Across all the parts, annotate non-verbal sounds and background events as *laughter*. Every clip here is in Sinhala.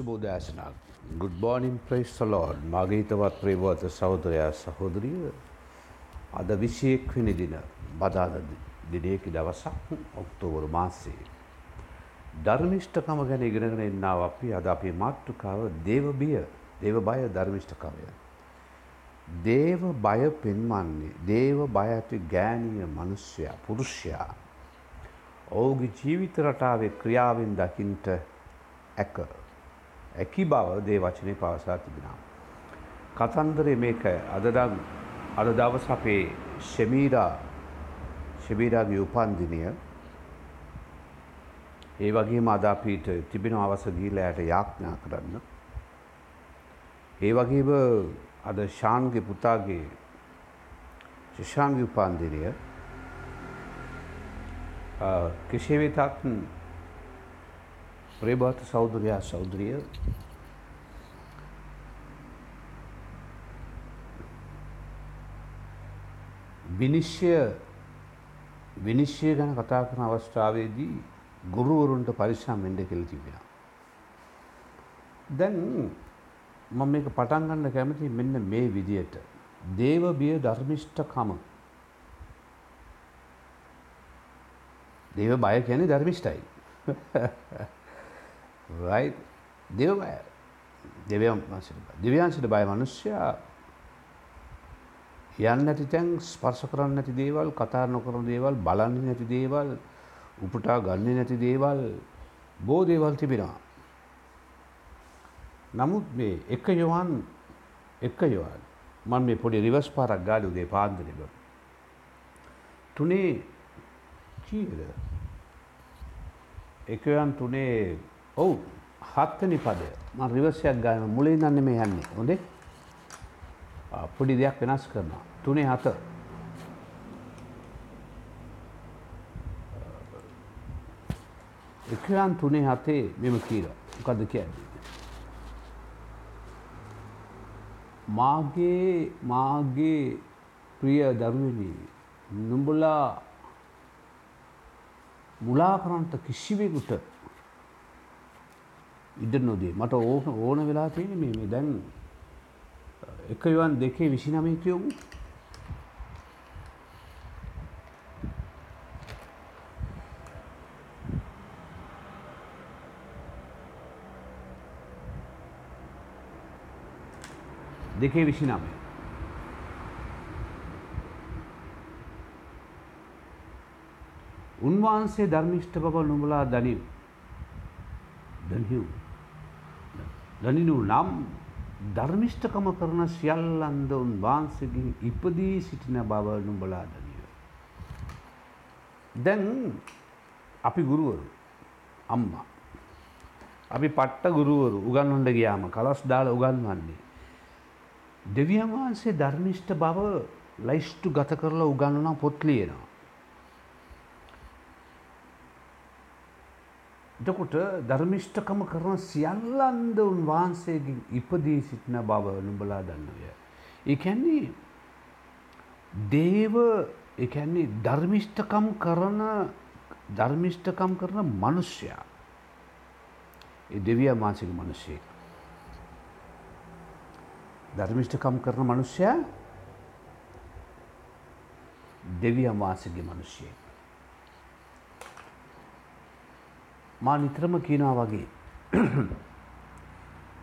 සුබෝදෑසනක් ගුඩ්බෝනින් ප්‍රයිස් සලෝඩ් මගේතවත් ප්‍රේවත සෞදරයා සහෝදරිය අද විශයෙක්වෙනි දින බදාද දිනයකි දවසක් ඔක්තෝවරු මාසේ. ධර්මිෂ්ඨකම ගැන ඉගෙනගෙන එන්නාව අපි අද අපේ මාට්ටුකාව දේවබිය දේව බය ධර්මිෂ්ඨකමය. දේව බය පෙන්වන්නේ දේව බය ඇති ගෑනිය මනුෂ්‍යයා පුරුෂයා. ඔවුගේ ජීවිත රටාවේ ක්‍රියාවෙන් දකිින්ට ඇක. ඇකි බව දේ වචනය පවසා තිබෙනවා. කතන්දරේ මේක අදදම් අද දවස අපේ ෂෙමීරා ෂෙබීරාගේ උපන්දිනය ඒ වගේ මදාපීට තිබෙන අවස ගීලෑයට යාඥා කරන්න. ඒ වගේම අද ශාන්ගේ පුතාගේ ශෂාන්ගේ උපාන්දිනය කෙසේවෙතත් ප්‍රේභාත සෞදරයා සෞදරිය විනිශ්්‍ය විනිශ්්‍යය ගැන කතා කරන අවස්ථාවේදී ගුරුවරුන්ට පරිශ්‍රම් වෙන්ඩ කෙල් තිබෙන. දැන් මම මේක පටන්ගන්න කැමති මෙන්න මේ විදියට. දේව බිය ධර්මිෂ්ඨකම. දේව බය කියන්නේ ධර්මිෂ්ටයි. Right දෙව බය දෙවියන් දෙවියන්සිට බය මනුෂ්‍යයා යන්න නැති තැන් ස්පර්ශ කරන්න නැති දේවල් කතා නොකරන දේවල් බලන්නේ නැති දේවල් උපුටා ගන්නේ නැති දේවල් බෝ දේවල් තිබෙනවා. නමුත් මේ එක යොවන් එක යොවන් මන් මේ පොඩි රිවස් පාරක් ගාඩ උදේ පාන්දරක. තුනේ කීද එකයන් තුනේ ඔවු හත්වනි පදය. ම රිවසයක් ගාන මුලේ දන්න මේ යන්නේ. හොඳේ? පොඩි දෙයක් වෙනස් කරනවා. තුනේ හත. එකයන් තුනේ හතේ මෙම කීර. මොකද කියන්නේ? මාගේ මාගේ ප්‍රිය දරුවනි නුඹලා මුලා කරන්නට කිසිවෙකුට ඉඩ නොදේ. මට ඕන ඕන වෙලා තියෙන මේ මේ දැන් එකයවන් දෙකේ විසිනමය කියවමු. දෙකේ විසිනමය උන්වහන්සේ ධර්මිෂ්ඨ බව නුඹලා දනිව්. දනිව්. දනිනු නම් ධර්මිෂ්ඨකම කරන සියල්ලන්ද උන්වහන්සේගෙන් ඉපදී සිටින බව නුඹලා දනිව. දැන් අපි ගුරුවරු අම්මා අපි පට්ට ගුරුවරු උගන්වන්න ගියාම කලස් දාලා උගන්වන්නේ දෙවියන් වහන්සේ ධර්මිෂ්ඨ බව ලයිස්ටු ගත කරලා උගන්වන පොත් ලියනවා එතකොට ධර්මිෂ්ඨකම කරන සියල්ලන්ද උන්වහන්සේගෙන් ඉපදී සිටින බව නුඹලා දන්නවය. ඒ කියන්නේ දේව ඒ කියන්නේ ධර්මිෂ්ඨකම් කරන ධර්මිෂ්ඨකම් කරන මිනිසයා. ඒ දෙවියන් වහන්සේගේ මිනිසෙක්. ධර්මිෂ්ඨකම් කරන මිනිසයා දෙවියන් වහන්සේගේ මිනිසෙක්. මා නිතරම කියනවා වගේ.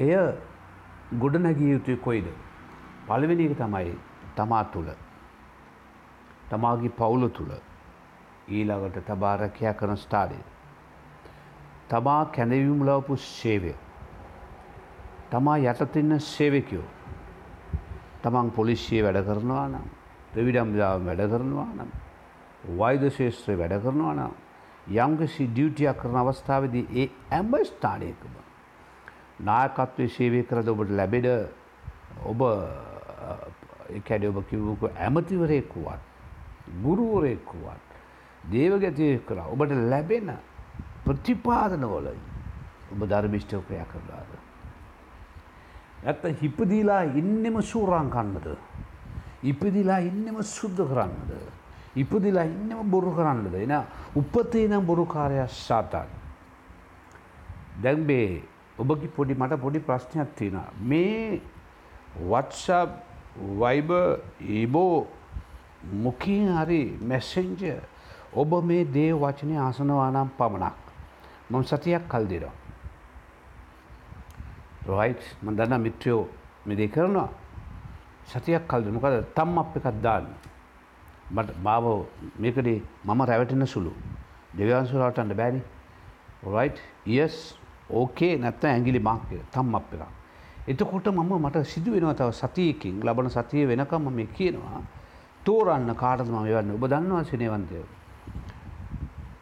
එය ගොඩනැගිය යුතුයි කොයිද. පළවෙනි එක තමයි තමා තුළ. තමාගේ පවුල තුළ ඊළඟට තබාරකයා කරන ස්ථානය. තමා කැඳවීම් ලවපු සේවය. තමා යටතින්න සේවකයෝ. තමන් පොලිසිය වැඩ කරනවා නම් දෙවිඩම්දාව වැඩ කරනවා නම් වෛද ශේෂත්‍රය වැඩ කරනවා නම් යම්කිසි ඩියුටියක් කරන අවස්ථාවේදී ඒ හැම ස්ථානයකම නායකත්වයේ සේවය කරද ඔබට ලැබෙන ඔබ කැඩ ඔබ කිව්වක ඇමතිවරයෙක් වුවත් ගුරුවරයෙක් වුවත් දේවගතිය කර ඔබට ලැබෙන ප්‍රතිපාදනවල ඔබ ධර්මිෂ්ඨව ක්‍රියා කරලාද. ඇත්ත හිපදීලා ඉන්නෙම සූරං කන්නද. ඉපදිලා ඉන්නෙම සුද්ධ කරන්නද. ඉපදිලා ඉන්නම බොරු කරන්නද එන උපතේ නම් බොරුකාරයක් සාතාන්. දැන්බේ ඔබගේ පොඩි මට පොඩි ප්‍රශ්නයක් තියෙනවා. මේ WhatsApp Viber ඊබෝ මොකින් හරි මැසෙන්ජර් ඔබ මේ දේ වචනය අසනවා නම් පමණක් මම සතියක් කල් දෙනවා. රයිට් මම දන්නා මිත්‍රයෝ මේ දේ කරනවා. සතියක් කල් දෙනවා. මොකද තම් අප් එකක් දාන්න. මට මාව මේකදී මම රැවටෙන සුළු. දෙවියන්සුරට අන්න බෑනේ. Right yes? ඕකේ නැත්නම් ඇඟිලි මාක් එක තම් අප් එකක්. එතකොට මම මට සිදු වෙනවා තව සතියකින් ලබන සතිය වෙනකම් මම කියනවා තෝරන්න කාටද මම යවන්නේ ඔබ දන්නවා සිනේවන්තයෝ?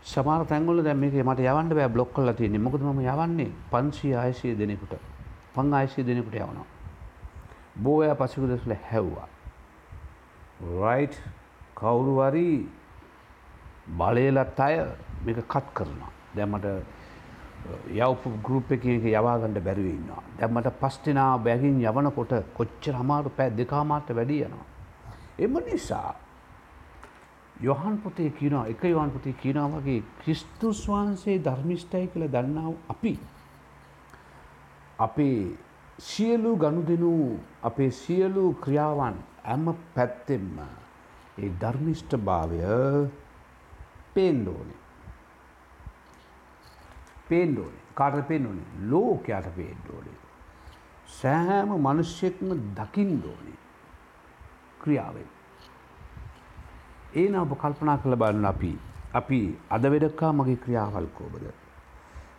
සමහර තැන්වල දැන් මේක මට යවන්න බෑ බ්ලොක් කරලා තියෙන්නේ. මොකද මම යවන්නේ? 500 600 දෙනෙකුට. 500 දෙනෙකුට යවනවා. බෝයා පසුගිය දවස්වල හැව්වා. රයිට් කවුරු හරි බලයලත් අය මේක කට් කරනවා දැන් මට uh, යවපු ගරුප් එක එක යවාගන්න බැරිව ඉන්නවා. දැම්මට පස්තිනා බැගින් යවනකොට කොච්චර අමාරු පෑ දෙකාමාට වැඩි යනවා. එම නිසා යොහන් පොතේ කියනවා එක යොහන් පොතේ කියනවා වගේ ක්‍රිස්තුස් වහන්සේ ධර්මිෂ්ඨයි කියලා දන්නාව අපි අපේ සියලු ගනුදෙනු අපේ සියලු ක්‍රියාවන් හැම පැත්තෙම ඒ ධර්මිෂ්ඨ භාවය පේන්න ඕනේ. පේන්න ඕනේ. කාටද පේන්න ඕනේ? ලෝකයට පේන්න ඕනේ. සෑම මිනිස්සෙක්ම දකින්න ඕනේ. ක්‍රියාවෙන්. ඒ නම් ඔබ කල්පනා කරලා බලන්න අපි අපි අද වෙදකා මගේ ක්‍රියාවල් කොහොමද?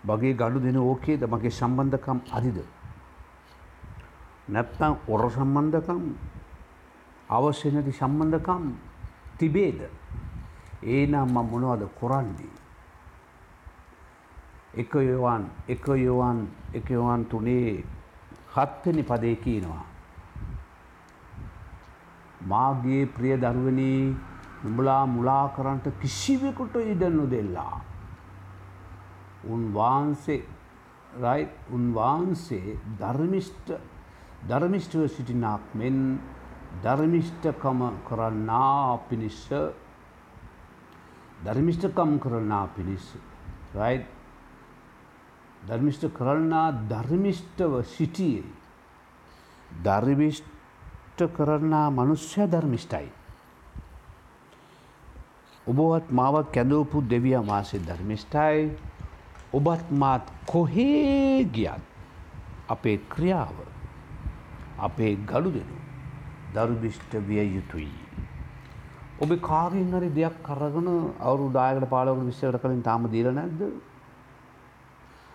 මගේ ගඩු දෙන ඕකේද මගේ සම්බන්ධකම් අරිද? නැත්නම් ඔර සම්බන්ධකම් අවශ්‍ය නැති සම්බන්ධකම් තිබේද? ඒ නම් මම මොනවද කරන්නේ? එක යෝවන් එක යෝවන් එක යෝවන් තුනේ හත්වෙනි පදේ කියනවා. මාගේ ප්‍රිය දරුවනී නුඹලා මුලා කරන්ට කිසිවෙකුට ඉඩ නොදෙල්ලා. උන්වහන්සේ රයි උන්වහන්සේ ධර්මිෂ්ට ධර්මිෂ්ටව සිටිනාක් මෙන් ධර්මිෂ්ටකම කරන්නා පිණිස්ස ධර්මිෂ්ටකම් කරන්නා පිණිස් රයි් ධර්මිෂ්ට කරන්නා ධර්මිෂ්ටව සිටියේ. ධර්මිෂ්ට කරන්නා මනුෂ්‍ය ධර්මිෂ්ටයි ඔබවත් මාවත් කැඳවපු දෙවිය මාසේ ධර්මිෂ්ටයි ඔබත් මාත් කොහේ ගියත් අපේ ක්‍රියාව අපේ ගඩු දෙනු දරුදිෂ්ට විය යුතුයි. ඔබ කාගෙන් හරි දෙයක් කරගන අවුරු දායකට පාලවකට විස්සකට කලින් තාම දීල නැද්ද.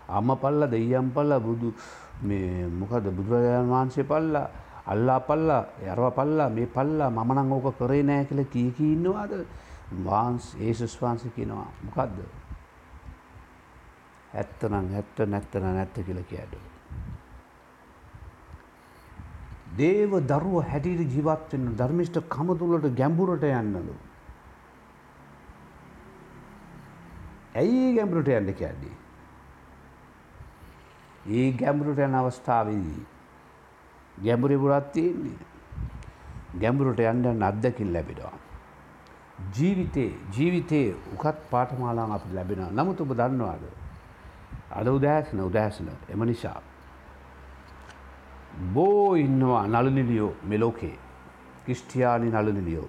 අම්ම පල්ල දෙයම් පල්ල බුදු මොකද බුදුරජාණන් වහන්සේ පල්ලා අල්ලා පල්ලා යරව පල්ලා මේ පල්ලා මමනං ඕක කරේ නෑ කියල කියකි ඉන්නවාද වහන්ස් ඒසුස් වහන්ස කියනවා මොකක්ද ඇත්තනම් ඇත්ත නැත්තන නැත්ත කියල කියඩු. දේව දරුව හැටිට ජීවත්වෙන්න ධර්මිෂ්ට කමතුලට ගැඹුරට යන්නලු. ඇයි ගැඹුරට යන්න කැඩි. ඒ ගැඹුරට යන අවස්ථාවදී ගැඹුරි පුරත් තියෙන්නේ ගැඹුරට යන්න අත්දකින් ලැබෙනවා. ජීවිතේ ජීවිතයේ උකත් පාඨමාලාවන් අපිට ලැබෙනවා. නමුත් ඔබ දන්නවාද? අද උදෑසන උදෑසන එම නිසා බෝ ඉන්නවා නළුනිලියෝ මේ ලෝකේ. ක්‍රිස්ටියානි නළුනිලියෝ.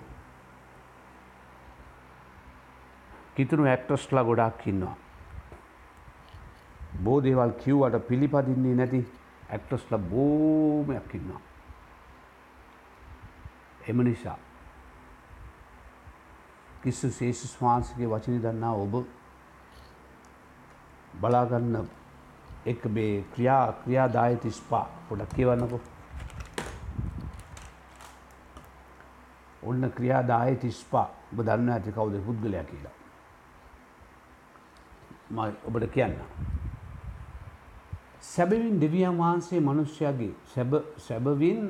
කිතුණු ඇක්ටර්ස්ලා ගොඩාක් ඉන්නවා. බෝ දේවල් කිව්වට පිළිපදින්නේ නැති ඇක්ටර්ස්ලා බොහොමයක් ඉන්නවා. එම නිසා කිස්සු ශේෂස් වහන්සගේ වචනය දන්නා ඔබ බලාගන්න එක මේ ක්‍රියා ක්‍රියාදාය තිස්පා පොඩක් කියවන්නකො. ඔන්න ක්‍රියාදාය තිස්පා ඔබ දන්න ඇති කවුද පුද්ගලයා කියලා. ම ඔබට කියන්න. සැබවින් දෙවියන් වහන්සේ මනුෂ්‍යයාගේ සැබවින්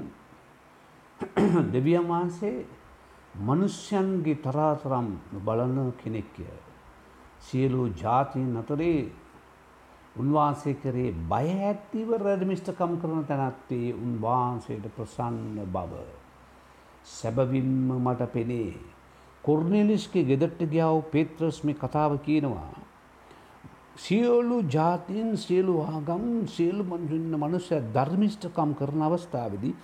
*clears throat* දෙවියන් වහන්සේ මනුෂ්‍යන්ගේ තරාතරම් බලන කෙනෙක්ය. සියලු ජාතින් අතරේ උන්වහන්සේ කරේ බය ඇත්තිව රැඩමිෂ්ටකම් කරන තැනත්තේ උන්වහන්සේට ප්‍රසන්න බව. සැබවින්ම මට පෙනේ. කොර්නෙලිස්ගේ ගෙදට්ට ගියාව පේත්‍රස් මේ කතාව කියනවා. සියලු ජාතීන් සියලු ආගම් සියලු මනුන්න මනුෂ්‍ය ධර්මිෂ්ඨකම් කරන අවස්ථාවදී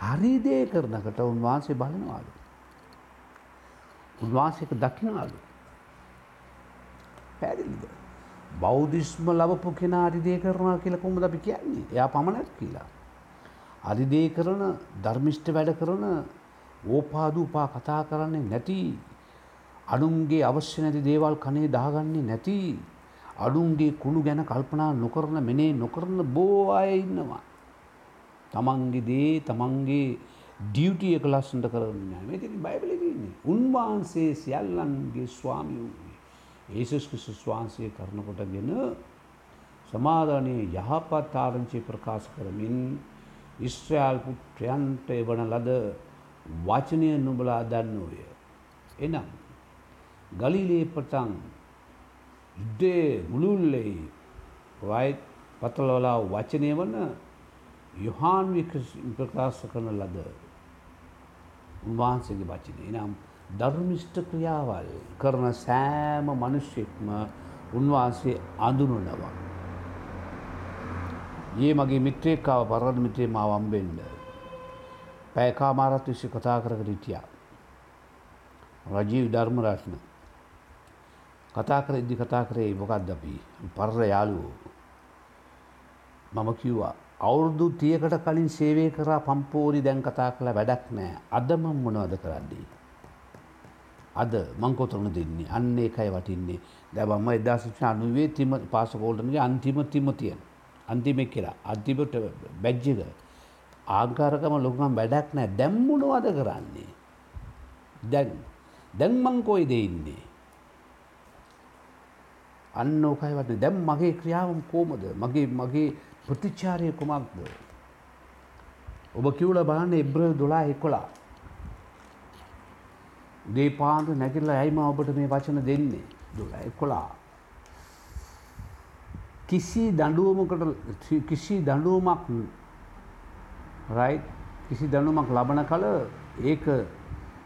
හරිදේ කරනකට උන්වහන්සේ බලනවාලු. උන්වහන්සේක දකිනවාලු. පැදිලිද. බෞද්ධිස්ම ලබපු කෙනා අරිදේ කරනවා කියලා කොහොමද අපි කියන්නේ? එයා පමණක් කියලා. අරිදේ කරන ධර්මිෂ්ඨ වැඩ කරන ඕපාදූපා කතා කරන්නේ නැති අනුන්ගේ අවශ්‍ය නැති දේවල් කනේ දාගන්නේ නැති අනුන්ගේ කුණු ගැන කල්පනා නොකරන මෙනේ නොකරන බෝ අය ඉන්නවා. තමන්ගේ දේ තමන්ගේ ඩියුටිය එක ලස්සට කරන්න මෙතිනි බයිබලගන්නේ උන්වහන්සේ සියල්ලන්ගේ ස්වාමි වූ ඒසුස් ක්‍රිස්තුස් වහන්සේ කරනකොටගෙන සමාධානය යහපත් ආරංචි ප්‍රකාශ කරමින් ඉස්ත්‍රයාල් පුත්‍රයන්ට එවන ලද වචනය නුබලා දන්නෝය. එනම් ගලිලේ පටන් ඉද්දේ මුළුල්ලෙයි රයි් පතලවලා වචනය වන යොහාන් ප්‍රකාශ කරන ලද උන්වහන්සේගේ වචනය නම් ධර්මිෂ්ඨ ක්‍රියාවල් කරන සෑම මනුෂ්‍යෙක්ම උන්වහන්සේ අඳුනනවා. ඒ මගේ මිත්‍රේකාව පරණ මිත්‍රේ මාව අම්බෙන්න. පැයකාමාරත් විශ්ෂ කතා කරකට හිටියා. රජීව් ධර්ම රත්න. කතා කර ඉදදි කතා කරේ මොකක්ද අපි පරර යාලුවෝ. මම කිව්වා අවුරුදු තියකට කලින් සේවය කරා පම්පෝරි දැන් කතා කළ වැඩක් නෑ අදම මොනවද කරන්නේ. අද මංකොතරන දෙන්නේ අන්න එකයි වටින්නේ. දැබම්ම එදදාශික්ෂ අනුවේ තිම පාසකෝල්ටනගේ අන්තිම තිමතියෙන් අන්තිම කියලා අන්තිමට බැජ්ජක ආංකාරකම ලොකම් වැඩක් නෑ. දැම්මුණුවද කරන්නේ? දැන් දැන්මං කොයි දෙඉන්නේ අන්න ඕකයි වටන දැම් මගේ ක්‍රියාවම් කෝමද මගේ මගේ ප්‍රතිචාරය කුමක්ද? ඔබ කිව්ල බලන්න එබ්‍ර දොලා එකොලා. දේ පාන්දු නැගිල්ලා ඇයිම ඔබට මේ වචන දෙන්නේ දුලයි කොලා. කිසි දඩුවමකට කිසි දඩුවමක් රයි කිසි දනුමක් ලබන කල ඒක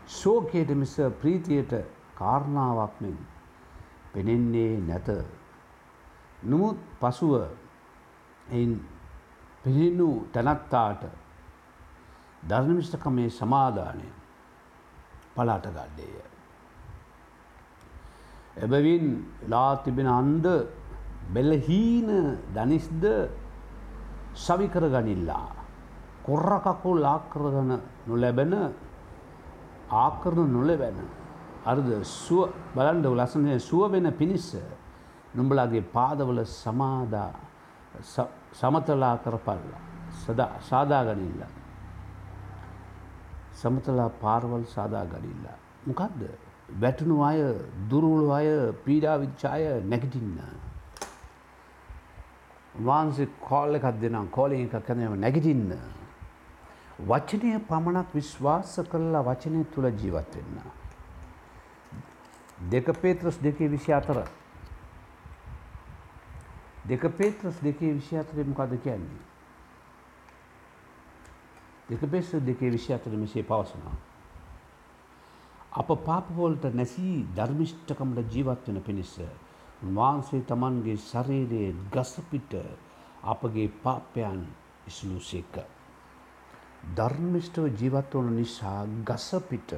ශෝකයට මිස ප්‍රීතියට කාරණාවක් මෙන් පෙනෙන්නේ නැත. නමුත් පසුව එයින් පිහිනු තැනත්තාට ධර්මිෂ්ඨකමේ සමාධානය පලාට ගඩ්ඩේය. එබැවින් ලා තිබෙන අන්ද බෙල්ලහීන දනිස්ද සවිකර ගනිල්ලා. කොර්රකකු ලාකරගන නොලැබෙන ආකරණ නොලැබැන. අර්ද සුව බලන්ඩ ලසනය සුව වෙන පිණිස්ස නුඹලාගේ පාදවල සමාදා සමතලා කරපල්ලා සදා සාදාගනිල්ලා. සමතලා පාරවල් සාදා ගනිල්ලා. මොකක්ද වැටනු අය දුරුළු අය පීඩාවිච්චාය නැගටින්න. වහන්සේ කෝල්ල එකක් දෙනම් කෝලෙ එකක් කනම නැගටින්න. වචනය පමණක් විශ්වාස කරලා වචනය තුළ ජීවත්වෙන්න. දෙක පේත්‍රස් දෙකේ විසි අතර. දෙක පේත්‍රස් දෙකේ විසි අතරේ මොකද කියන්නේ. දෙක පෙස්ස දෙකේ විෂය අතර මෙසේ පවසනවා. අප පාපවලට නැසී ධර්මිෂ්ඨකමට ජීවත් වෙන පිණිස උන්වහන්සේ තමන්ගේ ශරීරයේ ගසපිට අපගේ පාපයන් ඉස්ලූසේක. ධර්මිෂ්ඨව ජීවත්වන නිසා ගසපිට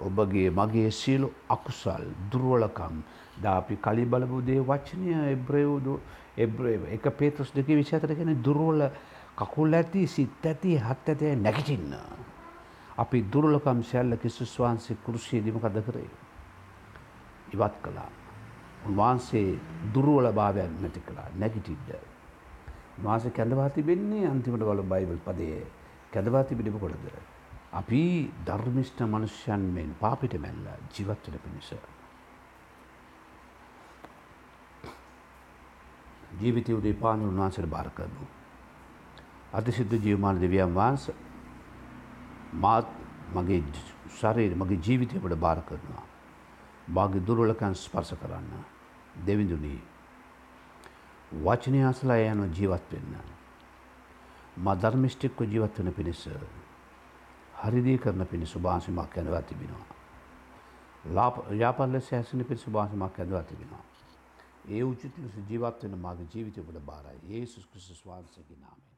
ඔබගේ මගේ සියලු අකුසල් දුර්වලකම් දාපි කලි බලබුදේ වචනය එබ්‍රයෝදු එබ්‍රේ එක පේතුස් දෙක විශතර කෙන දුර්වල කකුල් ඇති සිත් ඇති හත් ඇතය නැගිටින්න. අපි දුරලකම් සැල්ල කිසිස් වහන්සේ කෘෂියේදීම කද කරේ. ඉවත් කළා. උන්වහන්සේ දුරුවල භාවයක් නැති කළා නැගිටිද්ද. වාස කැඳවා තිබෙන්නේ අන්තිමට වල බයිබල් පදයේ කැඳවා තිබිඩිම කොටද. අපි ධර්මිෂ්ඨ මනුෂ්‍යයන් මෙන් පාපිට මැල්ල ජීවත්වන පිණිස. ජීවිතය උදේ පාන උන්වහන්සට භාර කරනු. අතිසිද්ධ ජීවමාන දෙවියන් වහන්ස මාත් මගේ ශරීර මගේ ජීවිතයට බාර කරනවා. බාගේ දුර්වලකන් ස්පර්ශ කරන්න. දෙවිඳුනී. වචනය අසලා යන ජීවත් වෙන්න. මා ධර්මිෂ්ටික්ව ජීවත් වන පිණිස හරිදී කරන පිණිස සුභාසිමක් ඇඳවා තිබෙනවා. යාපල් ලෙස ඇසෙන පිණිස සුභාසිමක් ඇඳවා තිබෙනවා. ඒ උචිත ලෙස ජීවත් වෙන මාගේ ජීවිතය ඔබට බාරයි. යේසුස් ක්‍රිස්තුස් වහන්සේගේ නාමයෙන්.